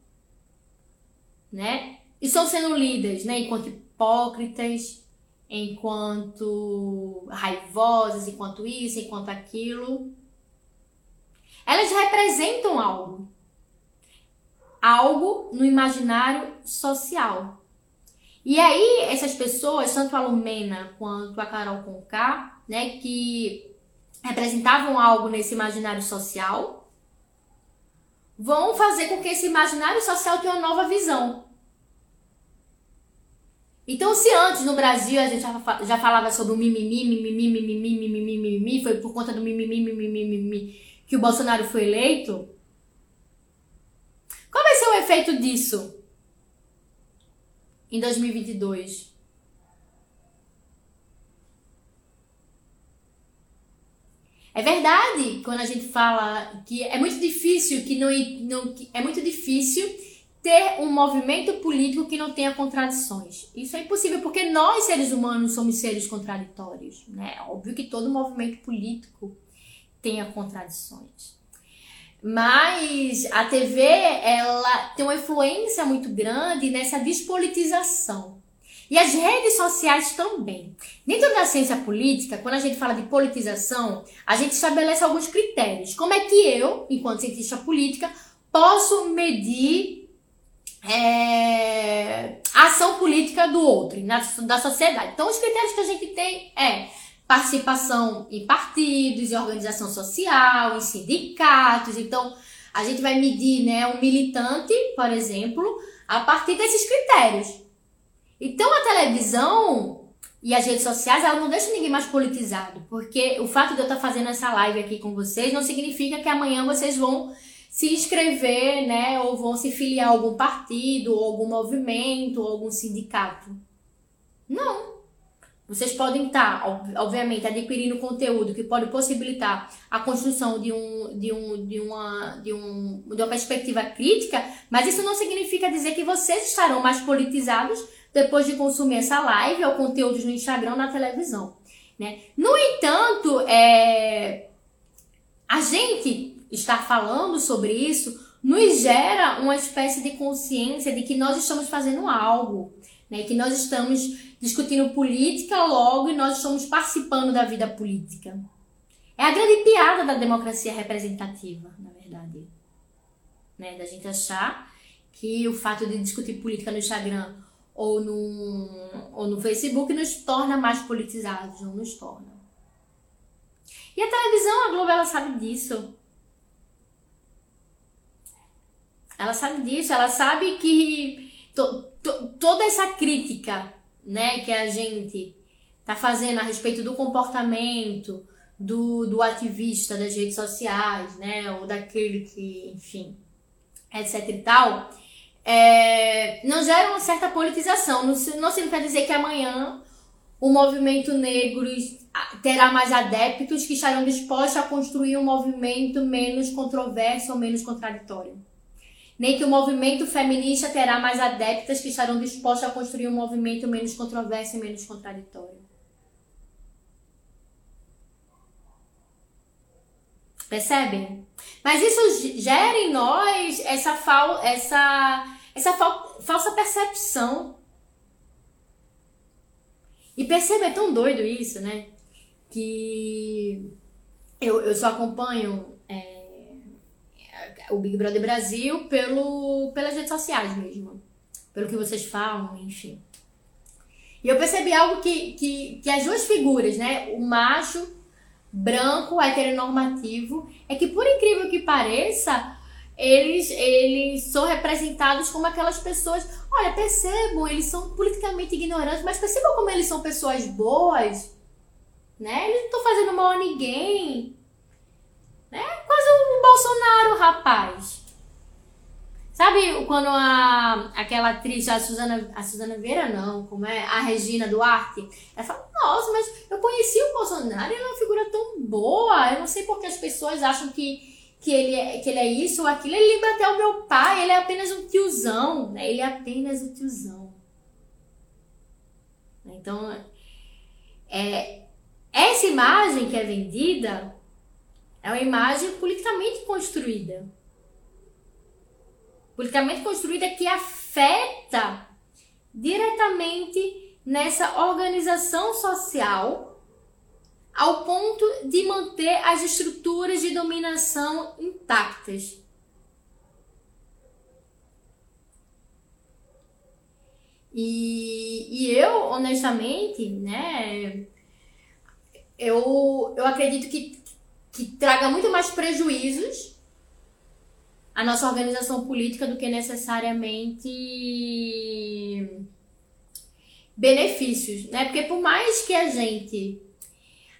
né, estão sendo lidas, né, enquanto hipócritas, enquanto raivosas, enquanto isso, enquanto aquilo. Elas representam algo. Algo no imaginário social. E aí, essas pessoas, tanto a Lumena quanto a Carol Conká, né, que representavam algo nesse imaginário social, vão fazer com que esse imaginário social tenha uma nova visão. Então, se antes no Brasil a gente já falava sobre o mimimi, mimimi, mimimi, mimimi, mimimi, foi por conta do mimimi, mimimi, mimimi que o Bolsonaro foi eleito, qual vai ser o efeito disso em 2022? É verdade quando a gente fala que é muito difícil que não, não que é muito difícil ter um movimento político que não tenha contradições. Isso é impossível porque nós seres humanos somos seres contraditórios, né? Óbvio que todo movimento político tenha contradições. Mas a TV, ela tem uma influência muito grande nessa despolitização. E as redes sociais também. Dentro da ciência política, quando a gente fala de politização, a gente estabelece alguns critérios. Como é que eu, enquanto cientista política, posso medir é, a ação política do outro, na, da sociedade? Então, os critérios que a gente tem é participação em partidos, em organização social, em sindicatos. Então, a gente vai medir né, um militante, por exemplo, a partir desses critérios. Então a televisão e as redes sociais, ela não deixa ninguém mais politizado, porque o fato de eu estar fazendo essa live aqui com vocês não significa que amanhã vocês vão se inscrever, né, ou vão se filiar a algum partido, ou algum movimento, ou algum sindicato. Não. Vocês podem estar, obviamente, adquirindo conteúdo que pode possibilitar a construção de, um, de, um, de, uma, de, um, de uma perspectiva crítica, mas isso não significa dizer que vocês estarão mais politizados depois de consumir essa live ou conteúdos no Instagram na televisão. Né? No entanto, é, a gente estar falando sobre isso nos gera uma espécie de consciência de que nós estamos fazendo algo, né? Que nós estamos discutindo política logo e nós estamos participando da vida política. É a grande piada da democracia representativa, na verdade. Né? Da gente achar que o fato de discutir política no Instagram ou no, ou no Facebook nos torna mais politizados, não nos torna. E a televisão, a Globo, ela sabe disso. Ela sabe disso, ela sabe que to, to, toda essa crítica né, que a gente tá fazendo a respeito do comportamento do, do ativista das redes sociais, né, ou daquele que, enfim, etc e tal, é, não gera uma certa politização. Não, não significa dizer que amanhã o movimento negro terá mais adeptos que estarão dispostos a construir um movimento menos controverso ou menos contraditório. Nem que o movimento feminista terá mais adeptas que estarão dispostos a construir um movimento menos controverso e menos contraditório. Percebem? Mas isso gera em nós essa, fal essa, essa fal falsa percepção. E perceba, é tão doido isso, né? Que eu, eu só acompanho é, o Big Brother Brasil pelo, pelas redes sociais mesmo. Pelo que vocês falam, enfim. E eu percebi algo que, que, que as duas figuras, né? O macho branco, heteronormativo, é que por incrível que pareça, eles, eles são representados como aquelas pessoas. Olha, percebam, eles são politicamente ignorantes, mas percebam como eles são pessoas boas, né? Eles não estão fazendo mal a ninguém. Né? Quase um Bolsonaro, rapaz. Sabe quando a, aquela atriz, a Suzana, a Suzana Vieira não, como é? A Regina Duarte, ela fala, nossa, mas eu conheci o Bolsonaro ele é uma figura tão boa, eu não sei porque as pessoas acham que, que, ele, é, que ele é isso ou aquilo, ele lembra até o meu pai, ele é apenas um tiozão, né? Ele é apenas um tiozão. Então, é, essa imagem que é vendida é uma imagem politicamente construída politicamente construída que afeta diretamente nessa organização social ao ponto de manter as estruturas de dominação intactas. E, e eu, honestamente, né, eu, eu acredito que, que traga muito mais prejuízos a nossa organização política do que necessariamente benefícios, né? Porque por mais que a gente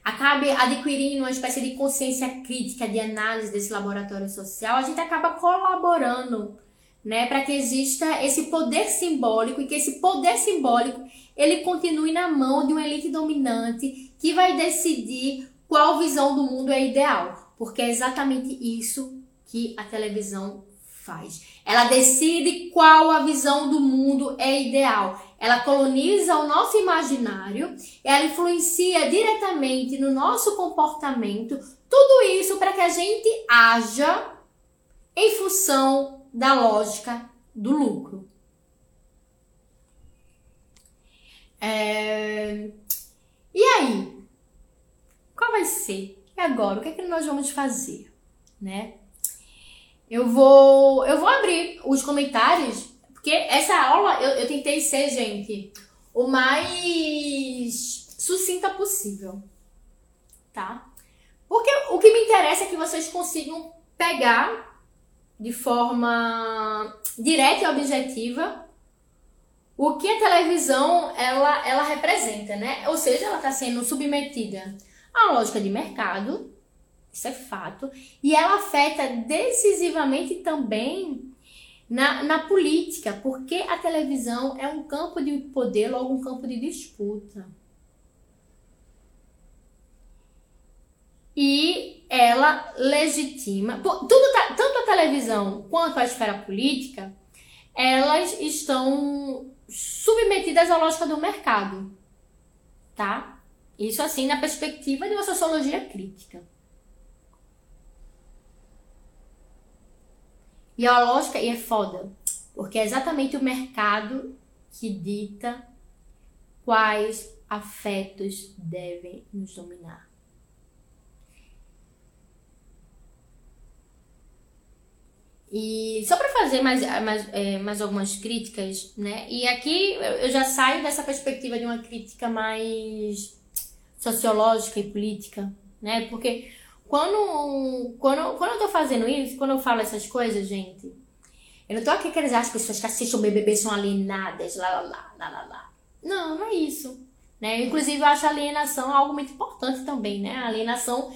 acabe adquirindo uma espécie de consciência crítica de análise desse laboratório social, a gente acaba colaborando, né, para que exista esse poder simbólico e que esse poder simbólico ele continue na mão de uma elite dominante que vai decidir qual visão do mundo é ideal, porque é exatamente isso que a televisão faz. Ela decide qual a visão do mundo é ideal. Ela coloniza o nosso imaginário, ela influencia diretamente no nosso comportamento. Tudo isso para que a gente haja em função da lógica do lucro. É... E aí? Qual vai ser? E agora? O que é que nós vamos fazer? Né? Eu vou, eu vou abrir os comentários, porque essa aula eu, eu tentei ser, gente, o mais sucinta possível, tá? Porque o que me interessa é que vocês consigam pegar de forma direta e objetiva o que a televisão ela, ela representa, né? Ou seja, ela está sendo submetida à lógica de mercado, isso é fato. E ela afeta decisivamente também na, na política, porque a televisão é um campo de poder, logo um campo de disputa. E ela legitima. Tudo tanto a televisão quanto a esfera política, elas estão submetidas à lógica do mercado. Tá? Isso assim na perspectiva de uma sociologia crítica. E a lógica e é foda, porque é exatamente o mercado que dita quais afetos devem nos dominar. E só para fazer mais, mais, é, mais algumas críticas, né? E aqui eu já saio dessa perspectiva de uma crítica mais sociológica e política, né? Porque quando, quando, quando eu tô fazendo isso, quando eu falo essas coisas, gente, eu não tô aqui querendo dizer as pessoas que assistem o BBB são alienadas, lá, lá, lá, lá, lá. Não, não é isso. Né? Inclusive, eu acho a alienação algo muito importante também, né? A alienação,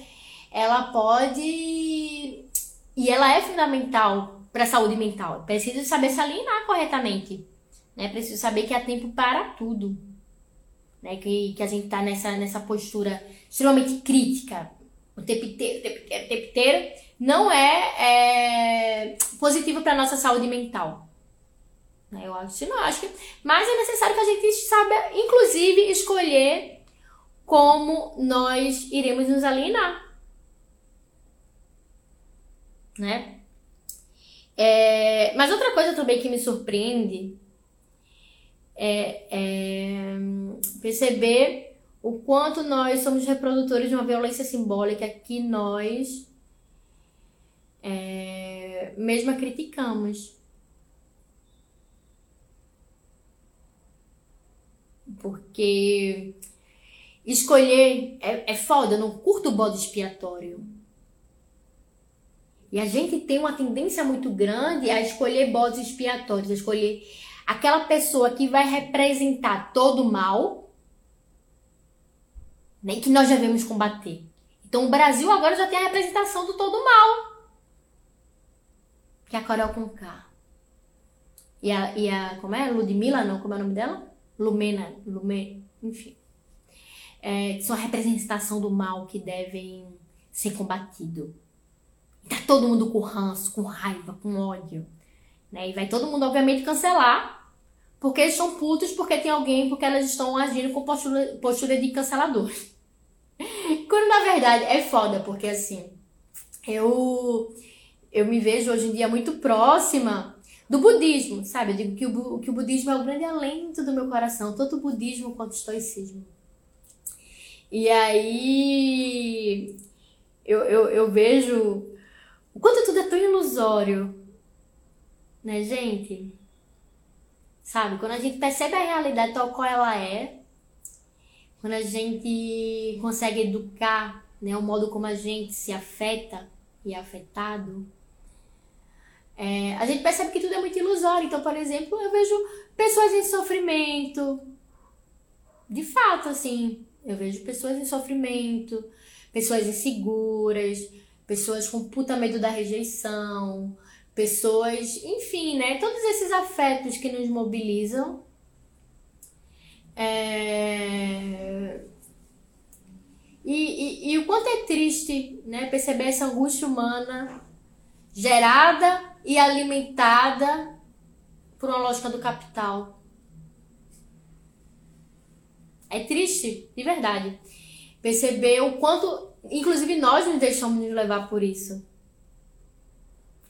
ela pode e ela é fundamental para a saúde mental. Preciso saber se alienar corretamente. Né? Preciso saber que há tempo para tudo. Né? Que, que a gente está nessa, nessa postura extremamente crítica o tempo inteiro, o tempo inteiro, o tempo inteiro, não é, é positivo para nossa saúde mental. Né? Eu acho, não acho que, mas é necessário que a gente saiba, inclusive, escolher como nós iremos nos alienar né? É, mas outra coisa também que me surpreende é, é, perceber o quanto nós somos reprodutores de uma violência simbólica que nós é, mesmo criticamos. Porque escolher é, é foda, eu não curto o bode expiatório. E a gente tem uma tendência muito grande a escolher bodes expiatórios, a escolher aquela pessoa que vai representar todo o mal, né, que nós devemos combater. Então o Brasil agora já tem a representação do todo mal. Que é a Coreia Conká. E a, e a. Como é? Ludmilla, não? Como é o nome dela? Lumena. Lume, enfim. É, que são a representação do mal que devem ser combatido. Tá todo mundo com ranço, com raiva, com ódio. Né? E vai todo mundo, obviamente, cancelar. Porque eles são putos, porque tem alguém, porque elas estão agindo com postura, postura de cancelador. Quando na verdade é foda, porque assim, eu, eu me vejo hoje em dia muito próxima do budismo, sabe? Eu digo que o, que o budismo é o grande alento do meu coração, tanto o budismo quanto o estoicismo. E aí eu, eu, eu vejo o quanto tudo é tão ilusório, né, gente? Sabe? Quando a gente percebe a realidade tal qual ela é, quando a gente consegue educar, né, o modo como a gente se afeta e é afetado, é, a gente percebe que tudo é muito ilusório. Então, por exemplo, eu vejo pessoas em sofrimento. De fato, assim, eu vejo pessoas em sofrimento, pessoas inseguras, pessoas com puta medo da rejeição, pessoas, enfim, né? Todos esses afetos que nos mobilizam. É... E, e, e, o quanto é triste né, perceber essa angústia humana gerada e alimentada por uma lógica do capital. É triste, de verdade. Perceber o quanto Inclusive nós nos deixamos nos levar por isso.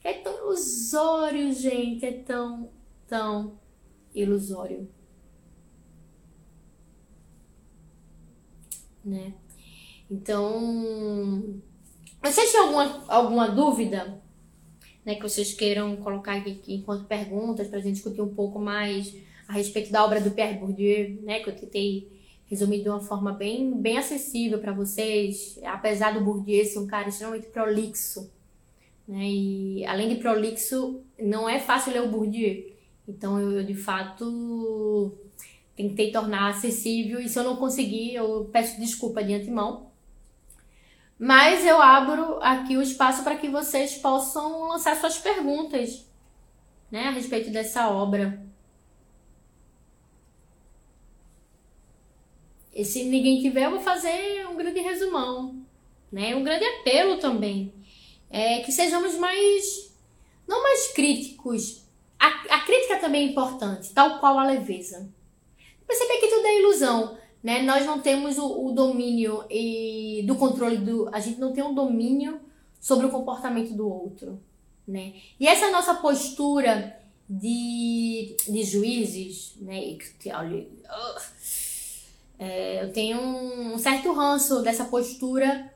É tão ilusório, gente. É tão, tão ilusório. Né? Então, vocês têm alguma, alguma dúvida né, que vocês queiram colocar aqui, aqui enquanto perguntas para a gente discutir um pouco mais a respeito da obra do Pierre Bourdieu, né, que eu tentei resumido de uma forma bem, bem acessível para vocês, apesar do Bourdieu ser um cara extremamente prolixo, né? E além de prolixo, não é fácil ler o Bourdieu. Então eu, eu de fato tentei tornar acessível e se eu não conseguir, eu peço desculpa de antemão. Mas eu abro aqui o espaço para que vocês possam lançar suas perguntas, né, a respeito dessa obra. E se ninguém tiver, eu vou fazer um grande resumão, né? Um grande apelo também. É que sejamos mais. não mais críticos. A, a crítica também é importante, tal qual a leveza. Perceber que tudo é ilusão. Né? Nós não temos o, o domínio e do controle do. A gente não tem um domínio sobre o comportamento do outro. né? E essa nossa postura de, de juízes, né? Olha, é, eu tenho um certo ranço dessa postura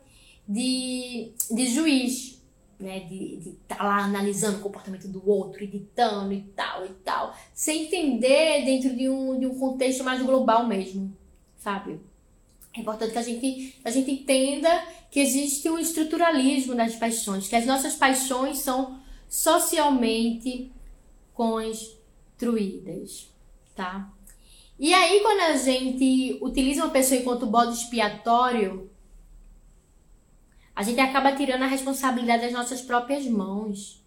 de, de juiz, né? De estar tá lá analisando o comportamento do outro, editando e tal e tal, sem entender dentro de um, de um contexto mais global mesmo, sabe? É importante que a gente, a gente entenda que existe um estruturalismo das paixões, que as nossas paixões são socialmente construídas, tá? E aí, quando a gente utiliza uma pessoa enquanto bode expiatório, a gente acaba tirando a responsabilidade das nossas próprias mãos.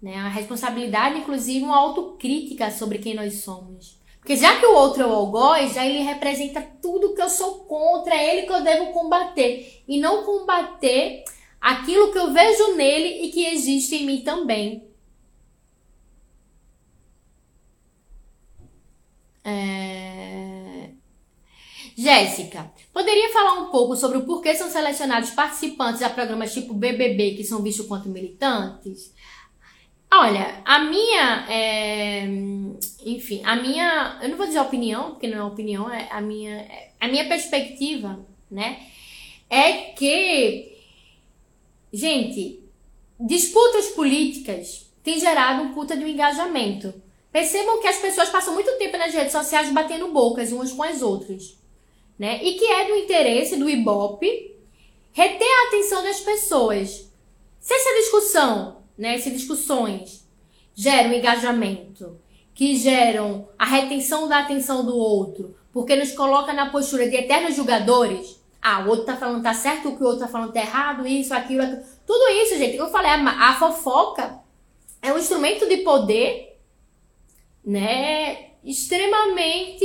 Né? A responsabilidade, inclusive, uma autocrítica sobre quem nós somos. Porque já que o outro é o algoz, já ele representa tudo que eu sou contra, é ele que eu devo combater. E não combater aquilo que eu vejo nele e que existe em mim também. É... Jéssica, poderia falar um pouco sobre o porquê são selecionados participantes a programas tipo BBB que são vistos quanto militantes? Olha, a minha, é, enfim, a minha, eu não vou dizer opinião, porque não é opinião, é a minha, a minha perspectiva, né, é que, gente, disputas políticas têm gerado um puta de um engajamento. Percebam que as pessoas passam muito tempo nas redes sociais batendo bocas umas com as outras, né, e que é do interesse do Ibope reter a atenção das pessoas. Se essa discussão né, essas discussões geram engajamento, que geram a retenção da atenção do outro, porque nos coloca na postura de eternos julgadores. Ah, o outro tá falando tá certo, o que o outro tá falando tá errado, isso, aquilo, aquilo. Tudo isso, gente, eu falei, a, a fofoca é um instrumento de poder, né, extremamente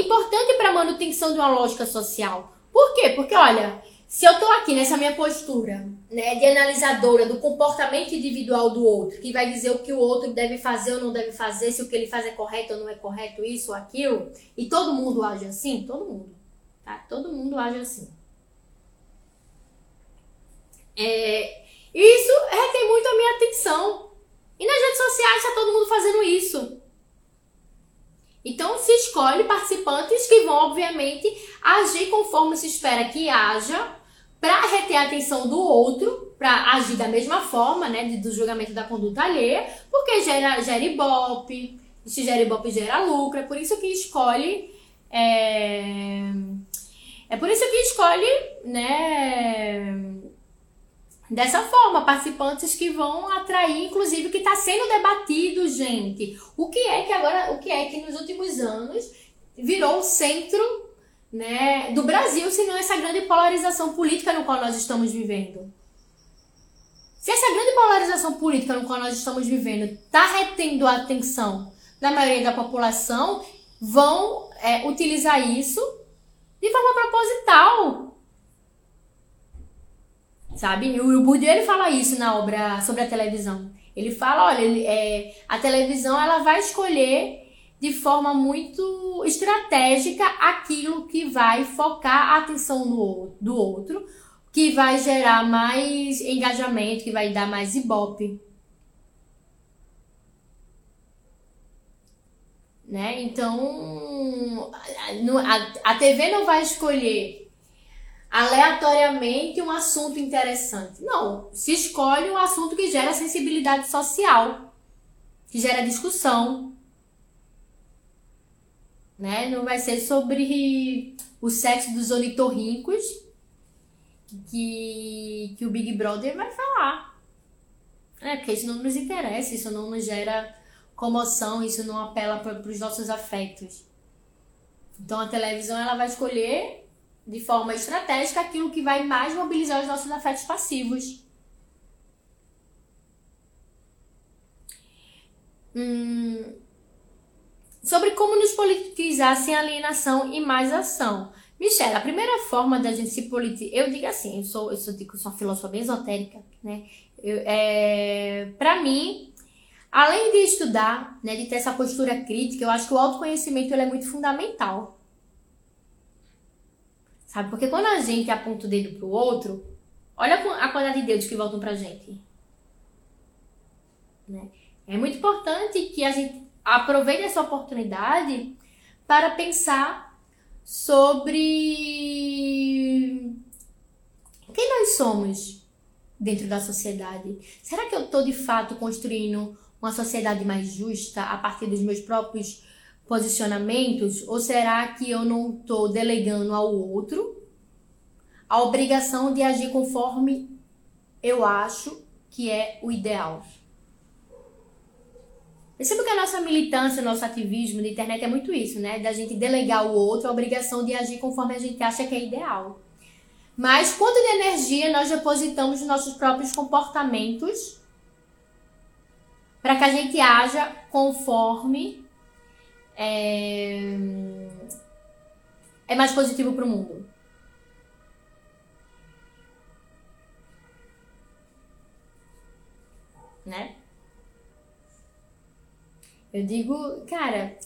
importante para a manutenção de uma lógica social. Por quê? Porque, olha, se eu tô aqui nessa minha postura, né, de analisadora do comportamento individual do outro, que vai dizer o que o outro deve fazer ou não deve fazer, se o que ele faz é correto ou não é correto, isso ou aquilo, e todo mundo age assim, todo mundo, tá? Todo mundo age assim. É, isso retém muito a minha atenção. E nas redes sociais está todo mundo fazendo isso. Então se escolhe participantes que vão, obviamente, agir conforme se espera que haja, para reter a atenção do outro, para agir da mesma forma, né, do julgamento da conduta alheia, porque gera, gera ibope, se gera ibope gera lucro, é por isso que escolhe. É, é por isso que escolhe, né, dessa forma, participantes que vão atrair, inclusive, que está sendo debatido, gente. O que é que agora, o que é que nos últimos anos virou o centro né, do Brasil, se não essa grande polarização política no qual nós estamos vivendo. Se essa grande polarização política no qual nós estamos vivendo está retendo a atenção da maioria da população, vão é, utilizar isso de forma proposital sabe? E o Bourdieu ele fala isso na obra sobre a televisão. Ele fala, olha, ele, é, a televisão ela vai escolher de forma muito estratégica aquilo que vai focar a atenção do, do outro, que vai gerar mais engajamento, que vai dar mais ibope. Né? Então, a, a TV não vai escolher aleatoriamente um assunto interessante. Não, se escolhe um assunto que gera sensibilidade social, que gera discussão. Né? Não vai ser sobre o sexo dos ornitorrincos que, que o Big Brother vai falar. É, porque isso não nos interessa, isso não nos gera comoção, isso não apela para os nossos afetos. Então a televisão ela vai escolher de forma estratégica aquilo que vai mais mobilizar os nossos afetos passivos. Hum, sobre como nos politizar sem alienação e mais ação. Michelle, a primeira forma da gente se politizar, eu digo assim, eu sou, eu sou, eu sou uma filósofa bem esotérica, né? É, para mim, além de estudar, né, de ter essa postura crítica, eu acho que o autoconhecimento ele é muito fundamental. Sabe? Porque quando a gente aponta o dedo pro outro, Olha a quantidade de dedos que voltam pra gente. Né? É muito importante que a gente aproveite essa oportunidade para pensar sobre quem nós somos dentro da sociedade. Será que eu estou de fato construindo uma sociedade mais justa a partir dos meus próprios posicionamentos? Ou será que eu não estou delegando ao outro a obrigação de agir conforme eu acho que é o ideal? Perceba que a nossa militância, nosso ativismo na internet é muito isso, né? Da gente delegar ao outro a obrigação de agir conforme a gente acha que é ideal. Mas quanto de energia nós depositamos nos nossos próprios comportamentos para que a gente haja conforme é, é mais positivo para o mundo? Né? Eu digo, cara,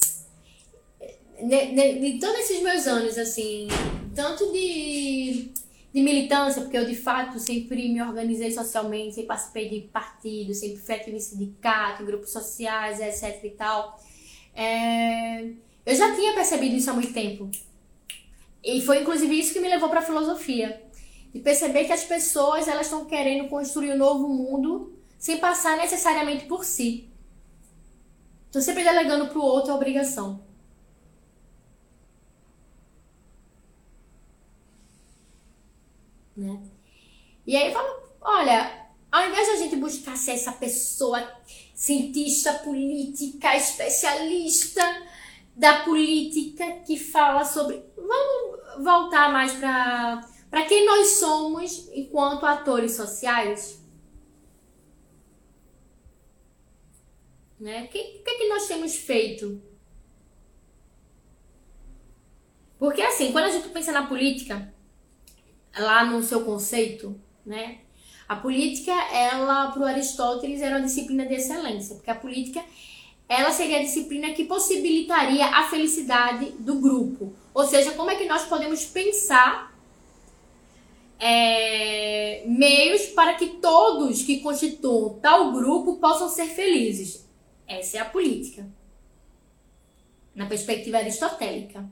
de, de, de, todos esses meus anos, assim, tanto de, de militância, porque eu de fato sempre me organizei socialmente, sempre participei de partidos, sempre fui ativa em sindicato, em grupos sociais, etc e tal. É, eu já tinha percebido isso há muito tempo. E foi inclusive isso que me levou para a filosofia. De perceber que as pessoas elas estão querendo construir um novo mundo sem passar necessariamente por si. Tô sempre delegando pro outro a obrigação. Né? E aí fala, olha, ao invés de a gente buscar ser essa pessoa cientista política, especialista da política que fala sobre, vamos voltar mais para quem nós somos enquanto atores sociais. Né? O que, que, que nós temos feito? Porque assim, quando a gente pensa na política, lá no seu conceito, né? A política, ela, para o Aristóteles, era uma disciplina de excelência, porque a política, ela seria a disciplina que possibilitaria a felicidade do grupo. Ou seja, como é que nós podemos pensar é, meios para que todos que constituam tal grupo possam ser felizes. Essa é a política. Na perspectiva aristotélica.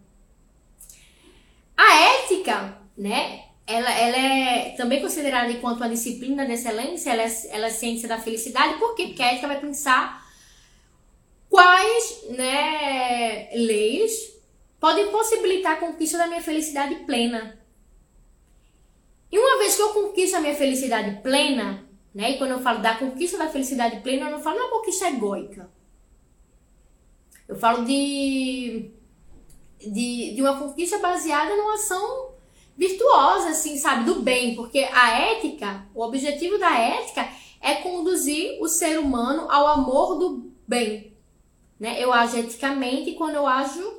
A ética, né? Ela, ela é também considerada enquanto uma disciplina de excelência, ela é, ela é ciência da felicidade. Por quê? Porque a ética vai pensar quais né, leis podem possibilitar a conquista da minha felicidade plena. E uma vez que eu conquisto a minha felicidade plena, né? E quando eu falo da conquista da felicidade plena, eu não falo de uma conquista egóica. Eu falo de, de, de uma conquista baseada numa ação virtuosa, assim, sabe? Do bem. Porque a ética, o objetivo da ética é conduzir o ser humano ao amor do bem. Né? Eu ajo eticamente quando eu ajo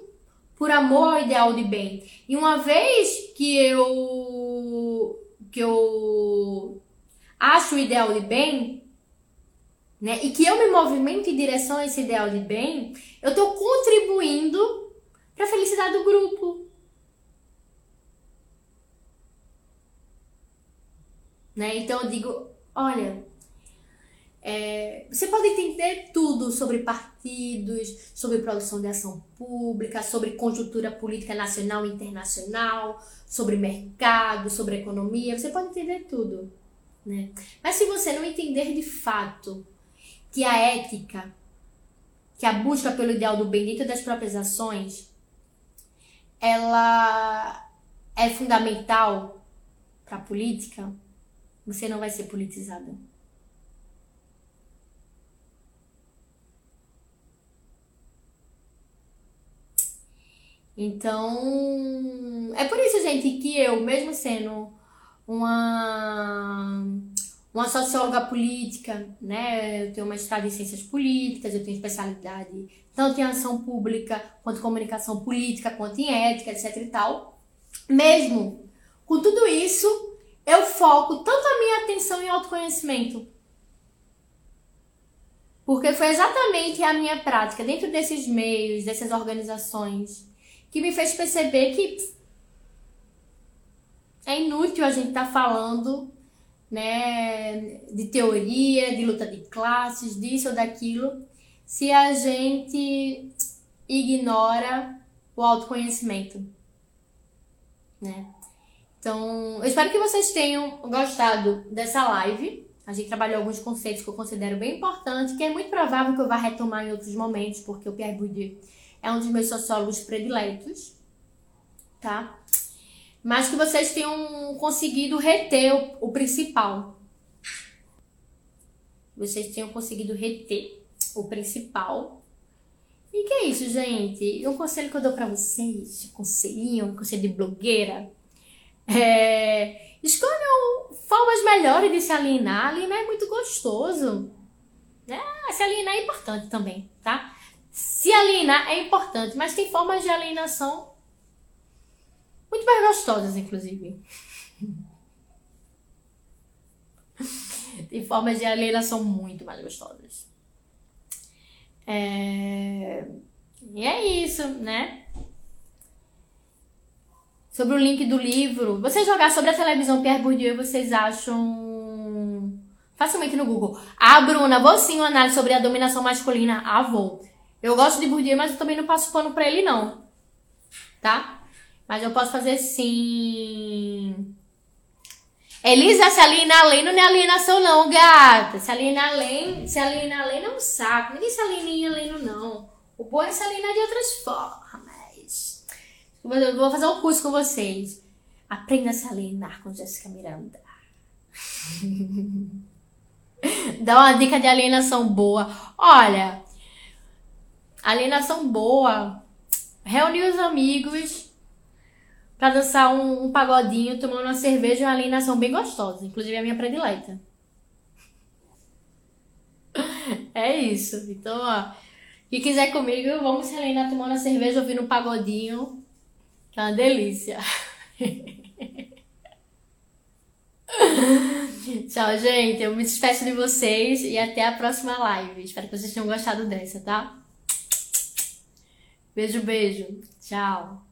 por amor ao ideal de bem. E uma vez que eu que eu acho o ideal de bem, né? E que eu me movimento em direção a esse ideal de bem, eu estou contribuindo para a felicidade do grupo. Né? Então eu digo, olha, é, você pode entender tudo sobre partidos, sobre produção de ação pública, sobre conjuntura política nacional e internacional, sobre mercado, sobre economia, você pode entender tudo. Né? Mas se você não entender de fato que a ética, que a busca pelo ideal do bem dentro das próprias ações, ela é fundamental para a política, você não vai ser politizada. Então, é por isso, gente, que eu, mesmo sendo uma, uma socióloga política, né? Eu tenho uma mestrado em ciências políticas, eu tenho especialidade tanto em ação pública, quanto em comunicação política, quanto em ética, etc e tal. Mesmo com tudo isso, eu foco tanto a minha atenção em autoconhecimento. Porque foi exatamente a minha prática dentro desses meios, dessas organizações, que me fez perceber que é inútil a gente estar tá falando né, de teoria, de luta de classes, disso ou daquilo, se a gente ignora o autoconhecimento, né? Então, eu espero que vocês tenham gostado dessa live. A gente trabalhou alguns conceitos que eu considero bem importantes, que é muito provável que eu vá retomar em outros momentos, porque o Pierre Bourdieu é um dos meus sociólogos prediletos, tá? Mas que vocês tenham conseguido reter o, o principal. Vocês tenham conseguido reter o principal. E que é isso, gente? Um conselho que eu dou para vocês, um conselhinho, um conselho de blogueira. É, escolham formas melhores de se alienar. Alienar é muito gostoso. Né? Se alienar é importante também, tá? Se alienar é importante, mas tem formas de alienação muito mais gostosas, inclusive. tem formas de alienação muito mais gostosas. É... E é isso, né? Sobre o link do livro. Você jogar sobre a televisão Pierre Bourdieu, vocês acham facilmente no Google. Ah, Bruna, vou sim uma análise sobre a dominação masculina. Ah, vou. Eu gosto de Bourdieu, mas eu também não passo pano pra ele, não. Tá? Mas eu posso fazer sim. Elisa, se alienar além não é alienação, não, gata. Se alienar além, se alienar além é um saco. Ninguém se aliena em não. O bom é se alienar de outras formas. Eu vou fazer um curso com vocês. Aprenda a alienar com Jéssica Miranda. Dá uma dica de alienação boa. Olha, alienação boa. Reunir os amigos para dançar um, um, pagodinho, tomando uma cerveja uma alienação bem gostosa. Inclusive a minha predileta. É isso. Então, ó. Quem quiser comigo, vamos se alienar tomando uma cerveja, ouvindo um pagodinho. É uma delícia. Tchau, gente. Eu me despeço de vocês e até a próxima live. Espero que vocês tenham gostado dessa, tá? Beijo, beijo. Tchau.